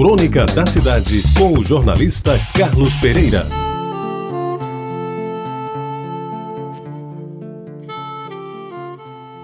Crônica da Cidade, com o jornalista Carlos Pereira.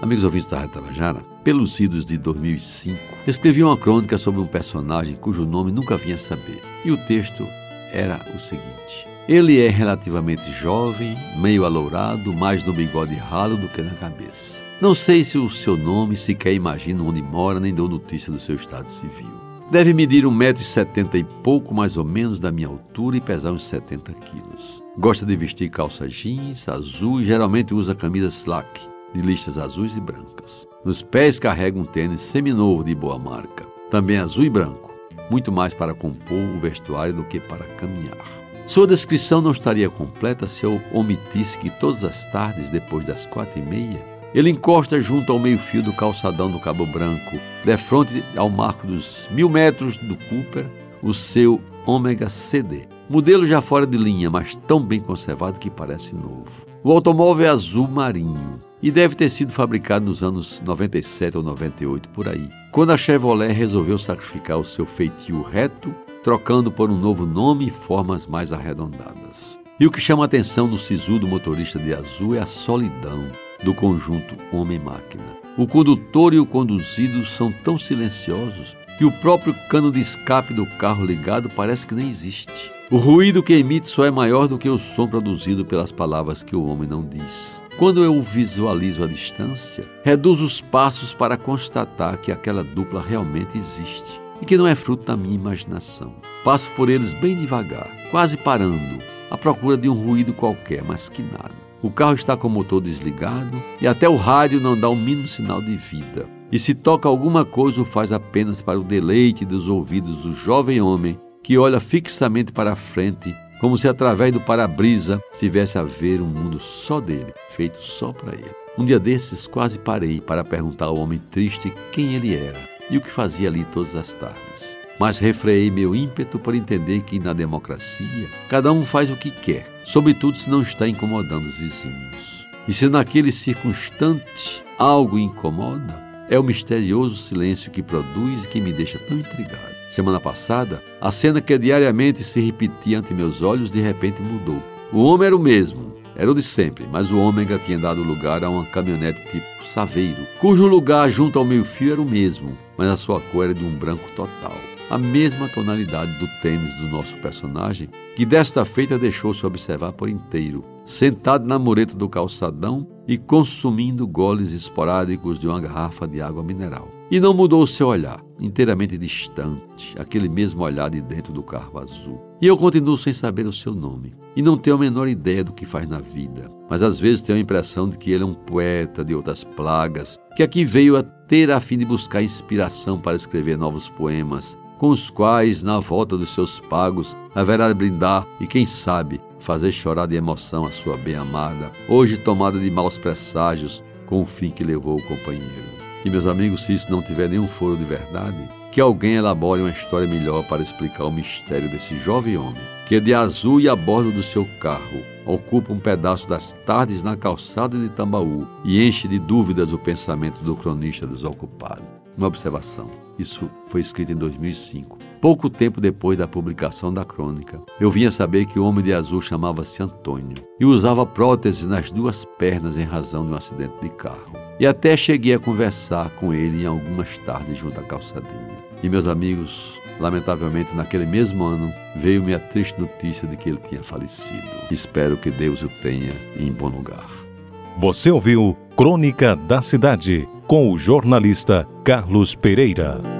Amigos ouvintes da Rádio Tabajara, pelos idos de 2005, escrevi uma crônica sobre um personagem cujo nome nunca vinha saber. E o texto era o seguinte: Ele é relativamente jovem, meio alourado, mais no bigode ralo do que na cabeça. Não sei se o seu nome sequer imagino onde mora, nem dou notícia do seu estado civil. Deve medir um metro e setenta pouco, mais ou menos, da minha altura e pesar uns 70 quilos. Gosta de vestir calça jeans azul e geralmente usa camisas slack, de listas azuis e brancas. Nos pés carrega um tênis seminovo de boa marca, também azul e branco, muito mais para compor o vestuário do que para caminhar. Sua descrição não estaria completa se eu omitisse que todas as tardes, depois das quatro e meia, ele encosta junto ao meio-fio do calçadão do Cabo Branco, defronte ao marco dos mil metros do Cooper, o seu Ômega CD. Modelo já fora de linha, mas tão bem conservado que parece novo. O automóvel é azul marinho e deve ter sido fabricado nos anos 97 ou 98 por aí, quando a Chevrolet resolveu sacrificar o seu feitio reto, trocando por um novo nome e formas mais arredondadas. E o que chama a atenção no sisu do motorista de azul é a solidão do conjunto homem-máquina. O condutor e o conduzido são tão silenciosos que o próprio cano de escape do carro ligado parece que nem existe. O ruído que emite só é maior do que o som produzido pelas palavras que o homem não diz. Quando eu o visualizo à distância, reduzo os passos para constatar que aquela dupla realmente existe e que não é fruto da minha imaginação. Passo por eles bem devagar, quase parando, à procura de um ruído qualquer, mas que nada. O carro está com o motor desligado e até o rádio não dá o mínimo sinal de vida. E se toca alguma coisa, o faz apenas para o deleite dos ouvidos do jovem homem que olha fixamente para a frente, como se através do para-brisa tivesse a ver um mundo só dele, feito só para ele. Um dia desses, quase parei para perguntar ao homem triste quem ele era e o que fazia ali todas as tardes mas refreei meu ímpeto por entender que na democracia cada um faz o que quer, sobretudo se não está incomodando os vizinhos. E se naquele circunstante algo incomoda, é o misterioso silêncio que produz e que me deixa tão intrigado. Semana passada, a cena que diariamente se repetia ante meus olhos de repente mudou. O homem era o mesmo, era o de sempre, mas o ômega tinha dado lugar a uma caminhonete tipo Saveiro, cujo lugar junto ao meio-fio era o mesmo, mas a sua cor era de um branco total a mesma tonalidade do tênis do nosso personagem, que desta feita deixou-se observar por inteiro, sentado na mureta do calçadão e consumindo goles esporádicos de uma garrafa de água mineral. E não mudou o seu olhar, inteiramente distante, aquele mesmo olhar de dentro do carro azul. E eu continuo sem saber o seu nome, e não tenho a menor ideia do que faz na vida, mas às vezes tenho a impressão de que ele é um poeta de outras plagas, que aqui veio a ter a fim de buscar inspiração para escrever novos poemas, com os quais, na volta dos seus pagos, haverá de brindar e, quem sabe, fazer chorar de emoção a sua bem-amada, hoje tomada de maus presságios com o fim que levou o companheiro. E, meus amigos, se isso não tiver nenhum foro de verdade, que alguém elabore uma história melhor para explicar o mistério desse jovem homem, que de azul e a bordo do seu carro ocupa um pedaço das tardes na calçada de Tambaú e enche de dúvidas o pensamento do cronista desocupado. Uma observação: isso foi escrito em 2005, pouco tempo depois da publicação da crônica. Eu vinha saber que o homem de azul chamava-se Antônio e usava próteses nas duas pernas em razão de um acidente de carro. E até cheguei a conversar com ele em algumas tardes junto à calçadinha. E meus amigos, lamentavelmente naquele mesmo ano, veio-me a triste notícia de que ele tinha falecido. Espero que Deus o tenha em bom lugar. Você ouviu Crônica da Cidade com o jornalista Carlos Pereira.